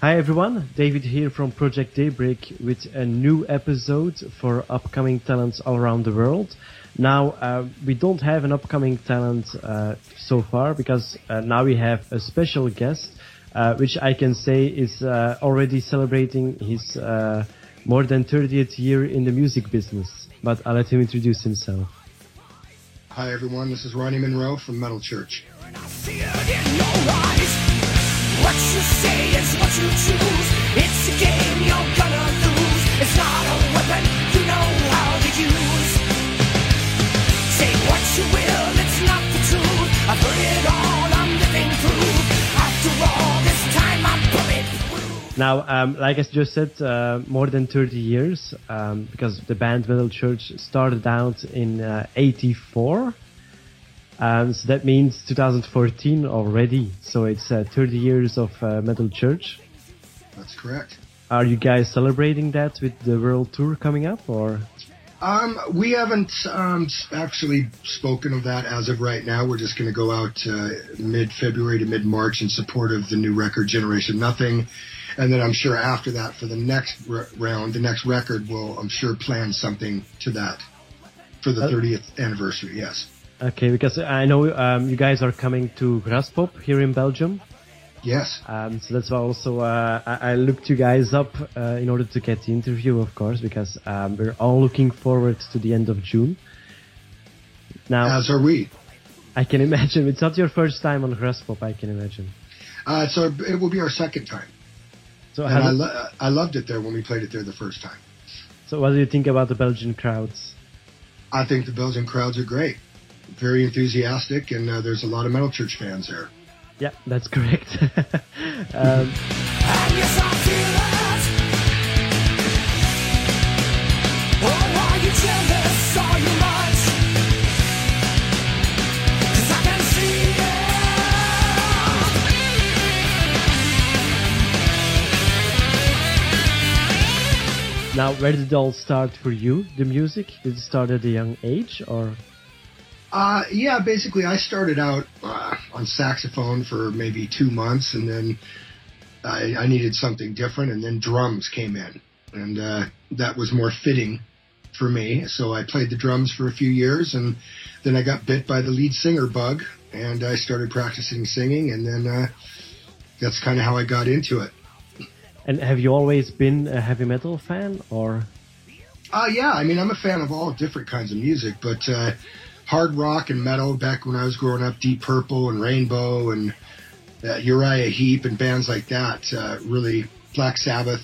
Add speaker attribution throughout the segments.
Speaker 1: Hi everyone, David here from Project Daybreak with a new episode for upcoming talents all around the world. Now, uh, we don't have an upcoming talent uh, so far because uh, now we have a special guest, uh, which I can say is uh, already celebrating his uh, more than 30th year in the music business. But I'll let him introduce himself.
Speaker 2: Hi everyone, this is Ronny Munroe from Metal Church.
Speaker 1: Now, um, like I just said, uh, more than 30 years, um, because the band Metal Church started out in uh, 84. Um, so that means 2014 already. So it's uh, 30 years of uh, Metal Church.
Speaker 2: That's correct.
Speaker 1: Are you guys celebrating that with the world tour coming up, or?
Speaker 2: Um, we haven't um, actually spoken of that as of right now. We're just going to go out uh, mid-February to mid-March in support of the new record Generation Nothing, and then I'm sure after that for the next r- round, the next record, we'll I'm sure plan something to that for the
Speaker 1: Uh,
Speaker 2: 30th anniversary. Yes.
Speaker 1: Okay, because I know um, you guys are coming to Graspop here in Belgium.
Speaker 2: Yes.
Speaker 1: Um, so that's why also uh, I, I looked you guys up uh, in order to get the interview, of course, because um, we're all looking forward to the end of June. Now,
Speaker 2: As are we.
Speaker 1: I can imagine it's not your first time on Graspop. I can imagine.
Speaker 2: Uh, so it will be our second time,
Speaker 1: So,
Speaker 2: and I, lo- I loved it there when we played it there the first time.
Speaker 1: so what do you think about the Belgian crowds?
Speaker 2: I think the Belgian crowds are great, very enthusiastic, and uh, there's a lot of Metal Church fans there.
Speaker 1: Yeah, that's correct. um, now, where did it all start for you? The music? Did it start at a young age, or?
Speaker 2: Uh, yeah, basically, I started out uh, on saxophone for maybe two months, and then I, I needed something different, and then drums came in, and uh, that was more fitting for me. So I played the drums for a few years, and then I got bit by the lead singer bug, and I started practicing singing, and then uh, that's kind of how I got into it.
Speaker 1: And have you always been a heavy metal fan, or?
Speaker 2: Uh, yeah, I mean, I'm a fan of all different kinds of music, but uh, hard rock and metal back when I was growing up, Deep Purple and Rainbow and uh, Uriah Heep and bands like that, uh, really, Black Sabbath,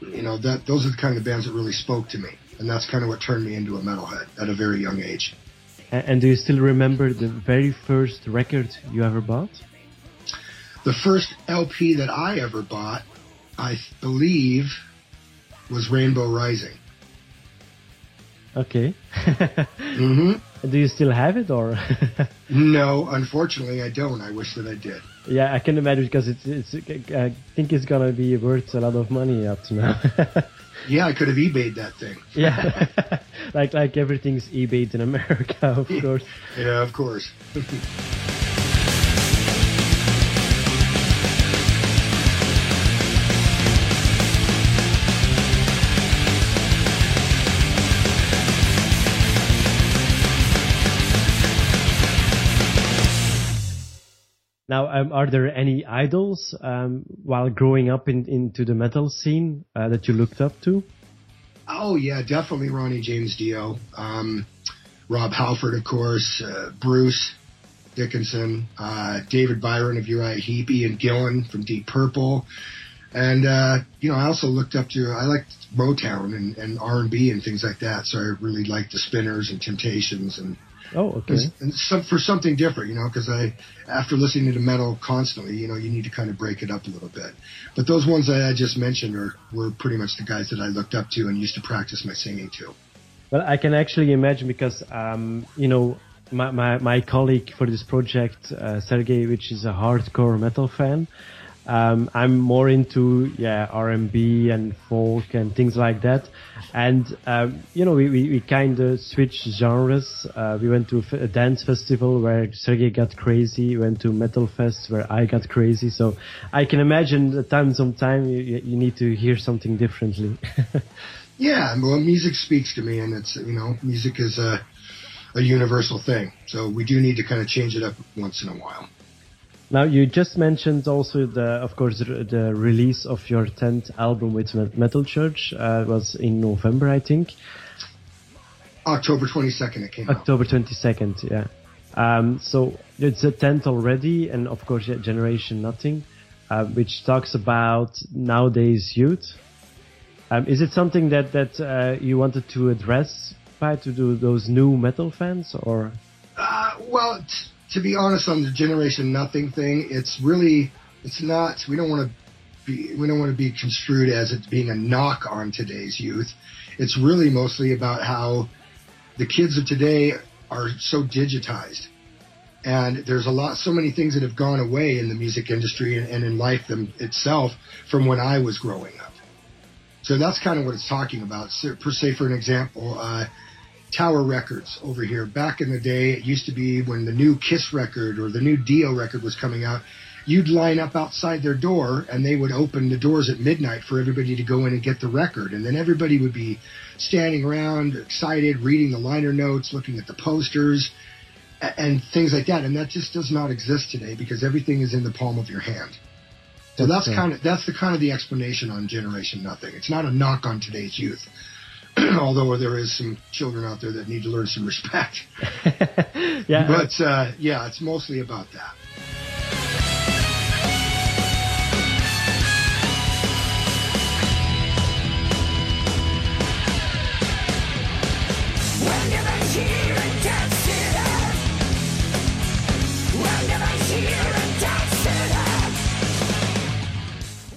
Speaker 2: you know, that those are the kind of bands that really spoke to me. And that's kind of what turned me into a metalhead at a very young age.
Speaker 1: And do you still remember the very first record you ever bought?
Speaker 2: The first LP that I ever bought, I believe, was Rainbow Rising.
Speaker 1: Okay.
Speaker 2: hmm
Speaker 1: do you still have it, or?
Speaker 2: No, unfortunately, I don't. I wish that I did.
Speaker 1: yeah, I can imagine because it's, it's. I think it's gonna be worth a lot of money up to now.
Speaker 2: Yeah, I could have eBayed that thing.
Speaker 1: yeah, like like everything's eBayed in America, of course.
Speaker 2: Yeah, of course.
Speaker 1: Now, um, are there any idols um, while growing up in, into the metal scene uh, that you looked up to?
Speaker 2: Oh yeah, definitely Ronnie James Dio, um, Rob Halford, of course, uh, Bruce Dickinson, uh, David Byron of Uriah Heep, Ian Gillan from Deep Purple, and uh, you know I also looked up to I liked Motown and, and R and B and things like that, so I really liked the Spinners and Temptations and
Speaker 1: Oh, okay.
Speaker 2: and some, for something different, you know, because I, after listening to metal constantly, you know, you need to kind of break it up a little bit. But those ones that I just mentioned are were pretty much the guys that I looked up to and used to practice my singing to.
Speaker 1: Well, I can actually imagine because, um, you know, my, my, my colleague for this project, uh, Sergey, which is a hardcore metal fan, Um, I'm more into yeah R&B and folk and things like that. And um, you know, we we, we kind of switched genres. Uh, we went to a dance festival where Sergey got crazy. We went to metal fest where I got crazy. So I can imagine that time some time you, you you need to hear something differently.
Speaker 2: Yeah, well, music speaks to me, and it's you know, music is a a universal thing. So we do need to kind of change it up once in a while.
Speaker 1: Now you just mentioned also the, of course, the, release of your tenth album with Metal Church uh, was in November, I think,
Speaker 2: October 22nd, it came out.
Speaker 1: October twenty second. Yeah. Um, so it's a tenth already, and of course, yeah, Generation Nothing, uh, which talks about nowadays youth. Um, is it something that that uh, you wanted to address by to do those new metal fans, or
Speaker 2: Uh, well, to be honest, on the Generation Nothing thing, it's really, it's not. We don't want to be, we don't want to be construed as it being a knock on today's youth. It's really mostly about how the kids of today are so digitized, and there's a lot, so many things that have gone away in the music industry and, and in life them itself from when I was growing up. So that's kind of what it's talking about. So, per se, for an example, uh, Tower Records over here. Back in the day, it used to be when the new Kiss record or the new Dio record was coming out, you'd line up outside their door and they would open the doors at midnight for everybody to go in and get the record. And then everybody would be standing around, excited, reading the liner notes, looking at the posters, and things like that. And that just does not exist today because everything is in the palm of your hand. So that's
Speaker 1: That's,
Speaker 2: kind of that's the kind of the explanation on Generation Nothing. It's not a knock on today's youth, although there is some children out there that need to learn some respect.
Speaker 1: yeah?
Speaker 2: But uh, yeah, it's mostly about that.
Speaker 3: We'll never hear and dance it out. We'll never hear and dance it out.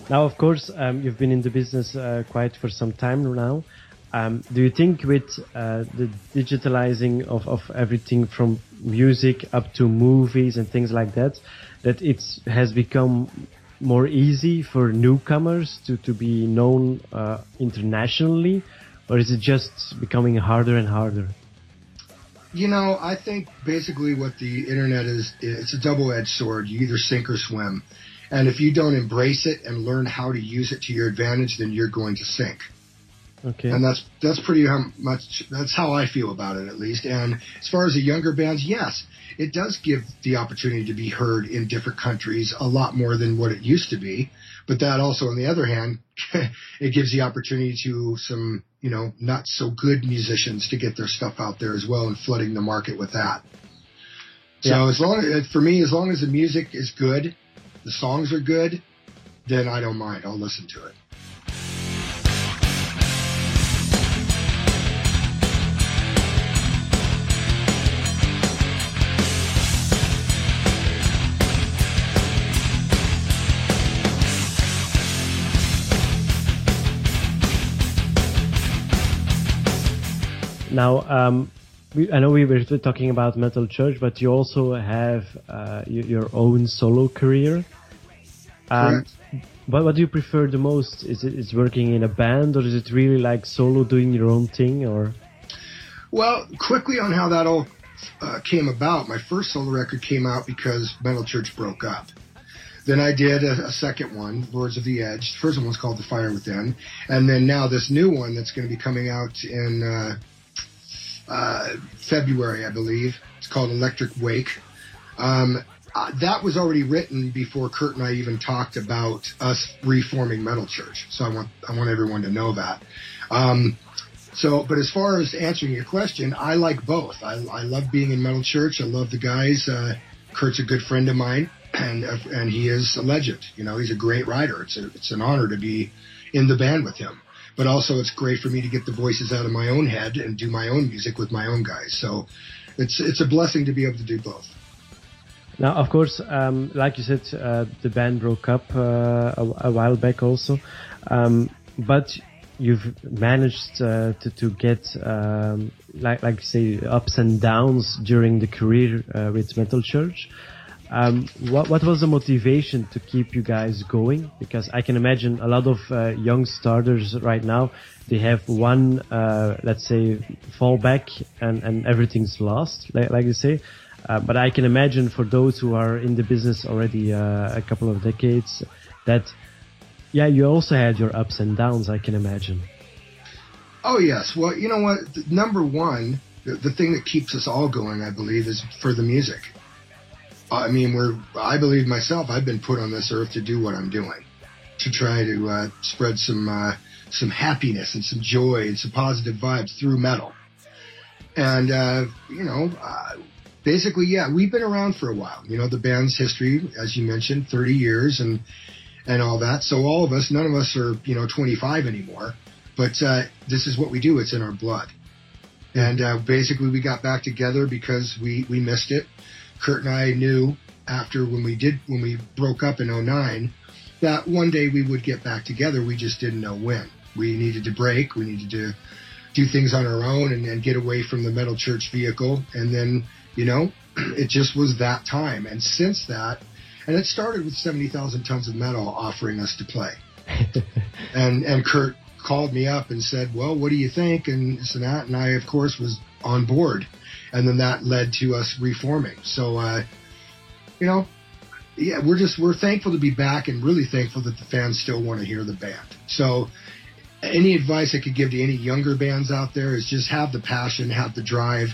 Speaker 1: Now, of course, um, you've been in the business uh, quite for some time now. Um, do you think with uh, the digitalizing of, of everything from music up to movies and things like that, that it has become more easy for newcomers to, to be known uh, internationally? Or is it just becoming harder and harder?
Speaker 2: You know, I think basically what the internet is, it's a double-edged sword. You either sink or swim. And if you don't embrace it and learn how to use it to your advantage, then you're going to sink.
Speaker 1: Okay.
Speaker 2: And that's that's pretty much that's how I feel about it at least. And as far as the younger bands, yes, it does give the opportunity to be heard in different countries a lot more than what it used to be. But that also, on the other hand, it gives the opportunity to some you know not so good musicians to get their stuff out there as well and flooding the market with that. So
Speaker 1: Yeah.
Speaker 2: as long as for me, as long as the music is good, the songs are good, then I don't mind. I'll listen to it.
Speaker 1: Now, um, we, I know we were talking about Metal Church, but you also have uh, your own solo career. Um, what, what do you prefer the most? Is it is working in a band, or is it really like solo doing your own thing? Or
Speaker 2: Well, quickly on how that all uh, came about. My first solo record came out because Metal Church broke up. Then I did a, a second one, Lords of the Edge. The first one was called The Fire Within, and then now this new one that's going to be coming out in uh, uh, February, I believe. It's called Electric Wake. Um, uh, that was already written before Kurt and I even talked about us reforming Metal Church. So I want I want everyone to know that. Um, so, but as far as answering your question, I like both. I, I love being in Metal Church. I love the guys. Uh, Kurt's a good friend of mine, and and he is a legend. You know, he's a great writer. It's a, it's an honor to be in the band with him. But also, it's great for me to get the voices out of my own head and do my own music with my own guys. So, it's it's a blessing to be able to do both.
Speaker 1: now, of course, um, like you said, uh, the band broke up uh, a, a while back, also. Um, but you've managed uh, to to get um, like like say ups and downs during the career uh, with Metal Church. Um, what what was the motivation to keep you guys going? Because I can imagine a lot of uh, young starters right now they have one uh, let's say fallback and and everything's lost, like, like you say. Uh, but I can imagine for those who are in the business already uh, a couple of decades that yeah you also had your ups and downs. I can imagine.
Speaker 2: Oh yes. Well, you know what? Number one, the, the thing that keeps us all going, I believe, is for the music. I mean, we're, I believe myself, I've been put on this earth to do what I'm doing, to try to uh, spread some, uh, some happiness and some joy and some positive vibes through metal. And, uh, you know, uh, basically, yeah, we've been around for a while. You know, the band's history, as you mentioned, 30 years and, and all that. So all of us, none of us are, you know, 25 anymore, but, uh, this is what we do. It's in our blood. And, uh, basically we got back together because we, we missed it Kurt and I knew after when we did when we broke up in 09 that one day we would get back together. We just didn't know when. We needed to break. We needed to do things on our own and, and get away from the metal church vehicle. And then, you know, it just was that time. And since that, and it started with 70,000 tons of metal offering us to play. and, and Kurt called me up and said, well, what do you think? And this and that. And I, of course, was on board and then that led to us reforming. So, uh, you know, yeah, we're just we're thankful to be back and really thankful that the fans still want to hear the band. So, any advice I could give to any younger bands out there is just have the passion, have the drive,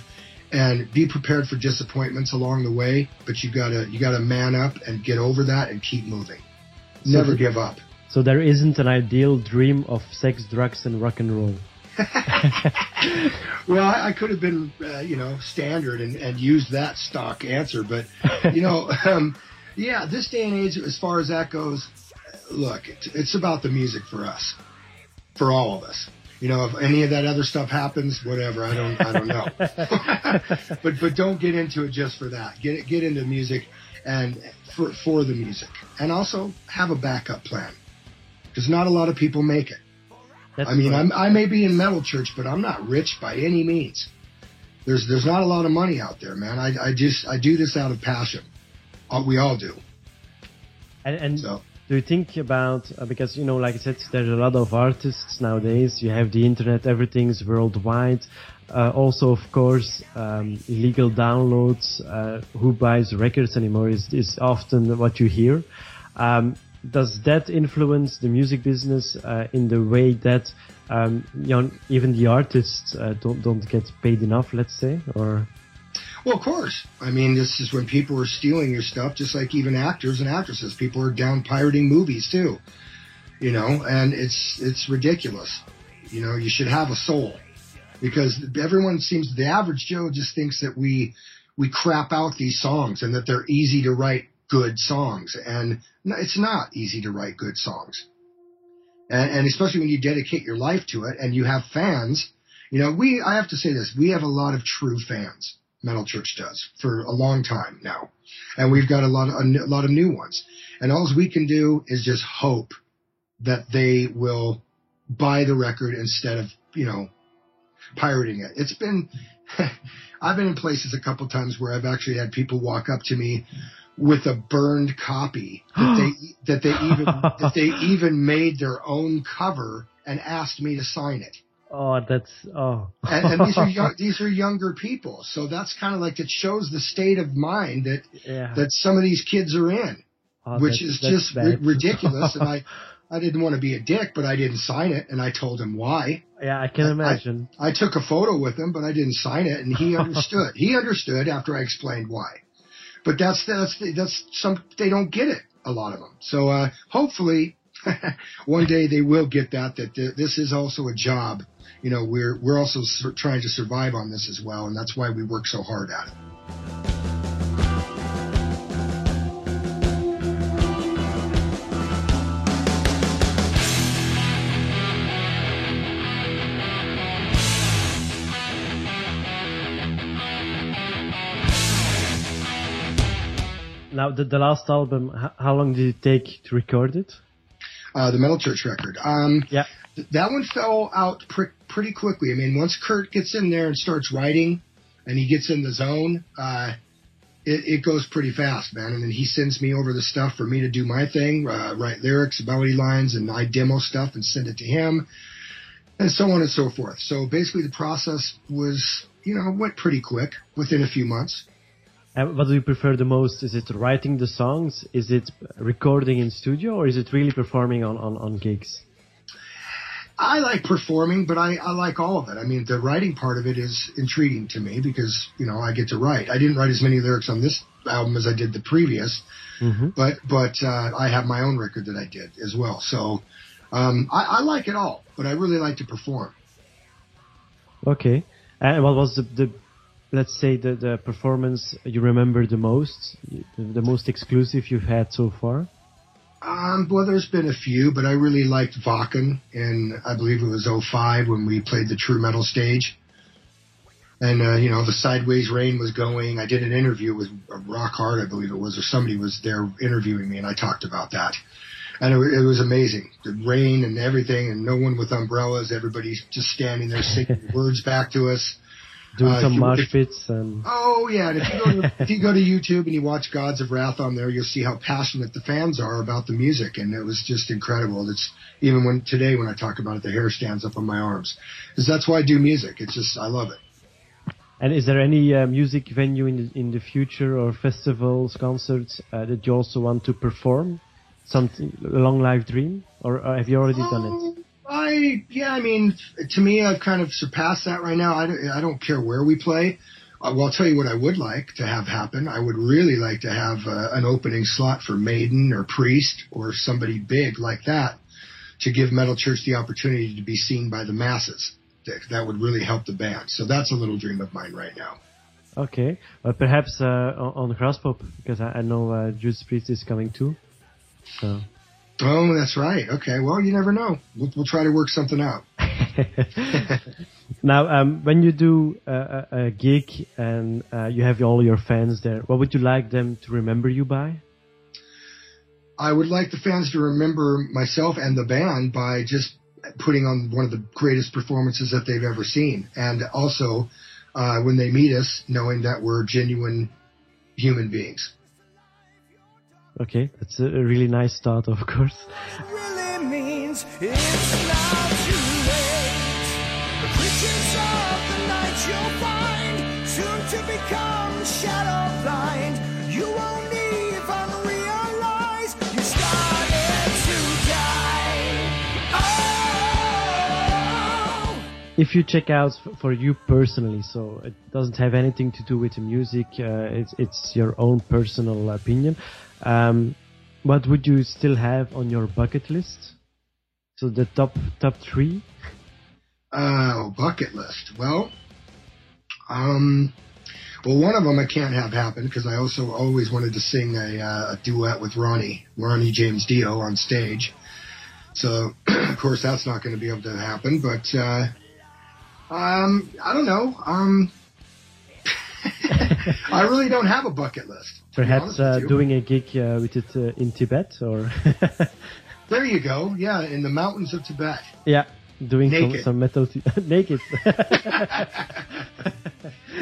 Speaker 2: and be prepared for disappointments along the way. But you gotta you gotta man up and get over that and keep moving. Never so give up.
Speaker 1: So there isn't an ideal dream of sex, drugs, and rock and roll.
Speaker 2: well, I, I, could have been, uh, you know, standard and, and used that stock answer, but you know, um, yeah, this day and age, as far as that goes, look, it's, it's about the music for us, for all of us. You know, if any of that other stuff happens, whatever, I don't, I don't know. but but don't get into it just for that. Get get into music and for for the music, and also have a backup plan because not a lot of people make it. That's I mean, i may be in metal church, but I'm not rich by any means. There's there's not a lot of money out there, man. I, I just I do this out of passion. Uh, we all do.
Speaker 1: And, and so. do you think about uh, because you know, like I said, there's a lot of artists nowadays. You have the internet, everything's worldwide. Uh, also, of course, um, illegal downloads. Uh, who buys records anymore is is often what you hear. Um, does that influence the music business uh, in the way that um, you know, even the artists uh, don't don't get paid enough, let's say, or?
Speaker 2: Well, of course. I mean, this is when people are stealing your stuff, just like even actors and actresses. People are down pirating movies too, you know, and it's it's ridiculous. You know, you should have a soul because everyone seems the average Joe just thinks that we we crap out these songs and that they're easy to write good songs. And it's not easy to write good songs. And, and especially when you dedicate your life to it and you have fans, you know, we, I have to say this, we have a lot of true fans. Metal Church does for a long time now. And we've got a lot of, a, lot of new ones. And all we can do is just hope that they will buy the record instead of, you know, pirating it. It's been, I've been in places a couple times where I've actually had people walk up to me with a burned copy that they that they even that they even made their own cover and asked me to sign it.
Speaker 1: Oh, that's oh.
Speaker 2: and, and, these are young, these are younger people, so that's kind of like it shows the state of mind that yeah. that some of these kids are in, oh, which is just r- ridiculous. and I I didn't want to be a dick, but I didn't sign it, and I told him why.
Speaker 1: Yeah, I can imagine.
Speaker 2: I, I took a photo with him, but I didn't sign it, and he understood. he understood after I explained why. But that's that's that's some they don't get it a lot of them. So uh, hopefully one day they will get that that th- this is also a job. You know, we're we're also sur- trying to survive on this as well, and that's why we work so hard at it.
Speaker 1: Now, the, the last album, how long did it take to record it?
Speaker 2: Uh, the Metal Church record. Um, yeah. Th- that one fell out pr- pretty quickly. I mean, once Kurt gets in there and starts writing, and he gets in the zone, uh, it, it goes pretty fast, man. And then he sends me over the stuff for me to do my thing, uh, write lyrics, melody lines, and I demo stuff and send it to him, and so on and so forth. So basically, the process was, you know, went pretty quick within a few months.
Speaker 1: And what do you prefer the most? Is it writing the songs? Is it recording in studio, or is it really performing on on, on gigs?
Speaker 2: I like performing, but I, I like all of it. I mean, the writing part of it is intriguing to me because, you know, I get to write. I didn't write as many lyrics on this album as I did the previous,
Speaker 1: Mm-hmm.
Speaker 2: but, but, uh, I have my own record that I did as well. So, um, I, I like it all, but I really like to perform.
Speaker 1: Okay. And what was the, the let's say the, the performance you remember the most, the, the most exclusive you've had so far?
Speaker 2: Um, well, there's been a few, but I really liked Wacken and I believe it was 05 when we played the True Metal stage. And, uh, you know, the Sideways Rain was going. I did an interview with Rock Hard, I believe it was, or somebody was there interviewing me and I talked about that. And it, it was amazing. The rain and everything and no one with umbrellas. Everybody's just standing there singing words back to us.
Speaker 1: Doing
Speaker 2: Uh,
Speaker 1: some mosh pits and
Speaker 2: Oh yeah, and if you go to if you go to YouTube and you watch Gods of Wrath on there, you'll see how passionate the fans are about the music, and it was just incredible. It's even when today when I talk about it, the hair stands up on my arms, because that's why I do music. It's just I love it.
Speaker 1: and is there any uh, music venue in the, in the future or festivals, concerts uh, that you also want to perform? Something a long life dream, or uh, have you already done it?
Speaker 2: I yeah, I mean, to me, I've kind of surpassed that right now. I don't, I don't care where we play. Uh, well, I'll tell you what I would like to have happen. I would really like to have uh, an opening slot for Maiden or Priest or somebody big like that to give Metal Church the opportunity to be seen by the masses. That, that would really help the band. So that's a little dream of mine right now.
Speaker 1: Okay, well, perhaps uh, on, on Graspop because I, I know uh, Judas Priest is coming too. So.
Speaker 2: Oh, that's right. Okay. Well, you never know. We'll, we'll try to work something out.
Speaker 1: now, um, when you do a, a, a gig and uh, you have all your fans there, what would you like them to remember you by?
Speaker 2: I would like the fans to remember myself and the band by just putting on one of the greatest performances that they've ever seen. And also, uh, when they meet us, knowing that we're genuine human beings.
Speaker 1: Okay, that's a really nice start, of course.
Speaker 3: really means it's not too late. The creatures of the night you'll find soon to become shadow blind. You won't even realize you started to die. Oh.
Speaker 1: If you check out for you personally, so it doesn't have anything to do with the music, uh, it's, it's your own personal opinion. Um, what would you still have on your bucket list? So the top top three.
Speaker 2: Oh, bucket list. Well, um, well, one of them I can't have happen because I also always wanted to sing a, uh, a duet with Ronnie, Ronnie James Dio on stage. So, of course, that's not going to be able to happen. But uh, um, I don't know. Um, I really don't have a bucket list.
Speaker 1: Perhaps uh, doing a gig uh, with it uh, in Tibet, or
Speaker 2: There you go. Yeah, in the mountains of Tibet.
Speaker 1: yeah, doing some,
Speaker 2: Naked.
Speaker 1: some metal t- naked.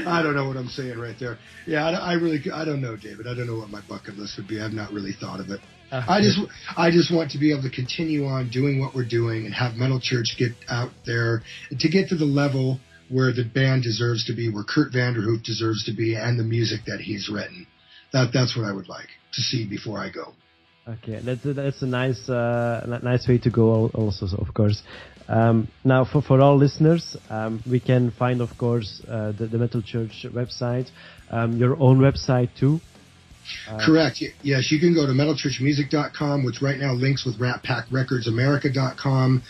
Speaker 2: I don't know what I'm saying right there. Yeah, I, I really, I don't know, David. I don't know what my bucket list would be. I've not really thought of it. I just, I just want to be able to continue on doing what we're doing and have Metal Church get out there to get to the level where the band deserves to be, where Kurt Vanderhoof deserves to be, and the music that he's written. That, that's what I would like to see before I go.
Speaker 1: Okay, that's a, that's a nice uh, nice way to go. Also, of course. Um, now, for for all listeners, um, we can find, of course, uh, the, the Metal Church website, um, your own website too.
Speaker 2: Correct. Yes, you can go to metalchurchmusic.com, which right now links with RatPackRecordsAmerica.com,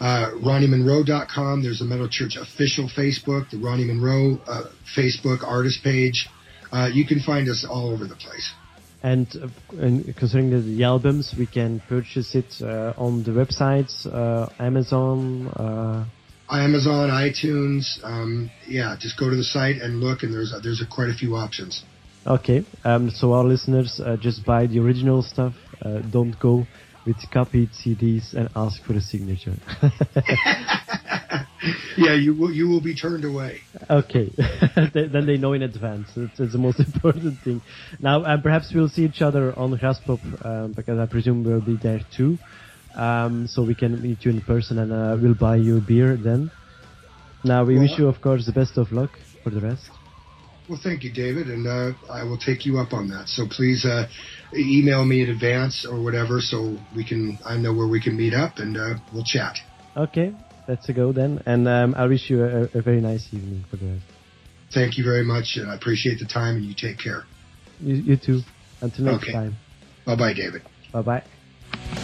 Speaker 2: uh, RonnyMunroe.com. There's a Metal Church official Facebook, the Ronny Munroe uh, Facebook artist page. Uh, you can find us all over the place.
Speaker 1: And, uh, and concerning the, the albums, we can purchase it uh, on the websites, uh, Amazon. Uh,
Speaker 2: Amazon, iTunes, um, yeah, just go to the site and look, and there's there's a, quite a few options.
Speaker 1: okay, um, so our listeners uh, just buy the original stuff. Uh, don't go with copied CDs and ask for a signature.
Speaker 2: yeah, you will you will be turned away.
Speaker 1: Okay, then they know in advance. It's, it's the most important thing. Now, uh, perhaps we'll see each other on Graspop um, because I presume we'll be there too. Um, so we can meet you in person and uh, we'll buy you a beer then. Now, we
Speaker 2: Well,
Speaker 1: wish you, of course, the best of luck for the rest.
Speaker 2: Well, thank you, David, and uh, I will take you up on that. So please uh, email me in advance or whatever, so we can I know where we can meet up and uh, we'll chat.
Speaker 1: Okay, let's go then. And um, I wish you a, a very nice evening for the.
Speaker 2: Thank you very much, and I appreciate the time. And you take care.
Speaker 1: You, you too. Until next
Speaker 2: Okay.
Speaker 1: time.
Speaker 2: Bye, bye, David.
Speaker 1: Bye bye.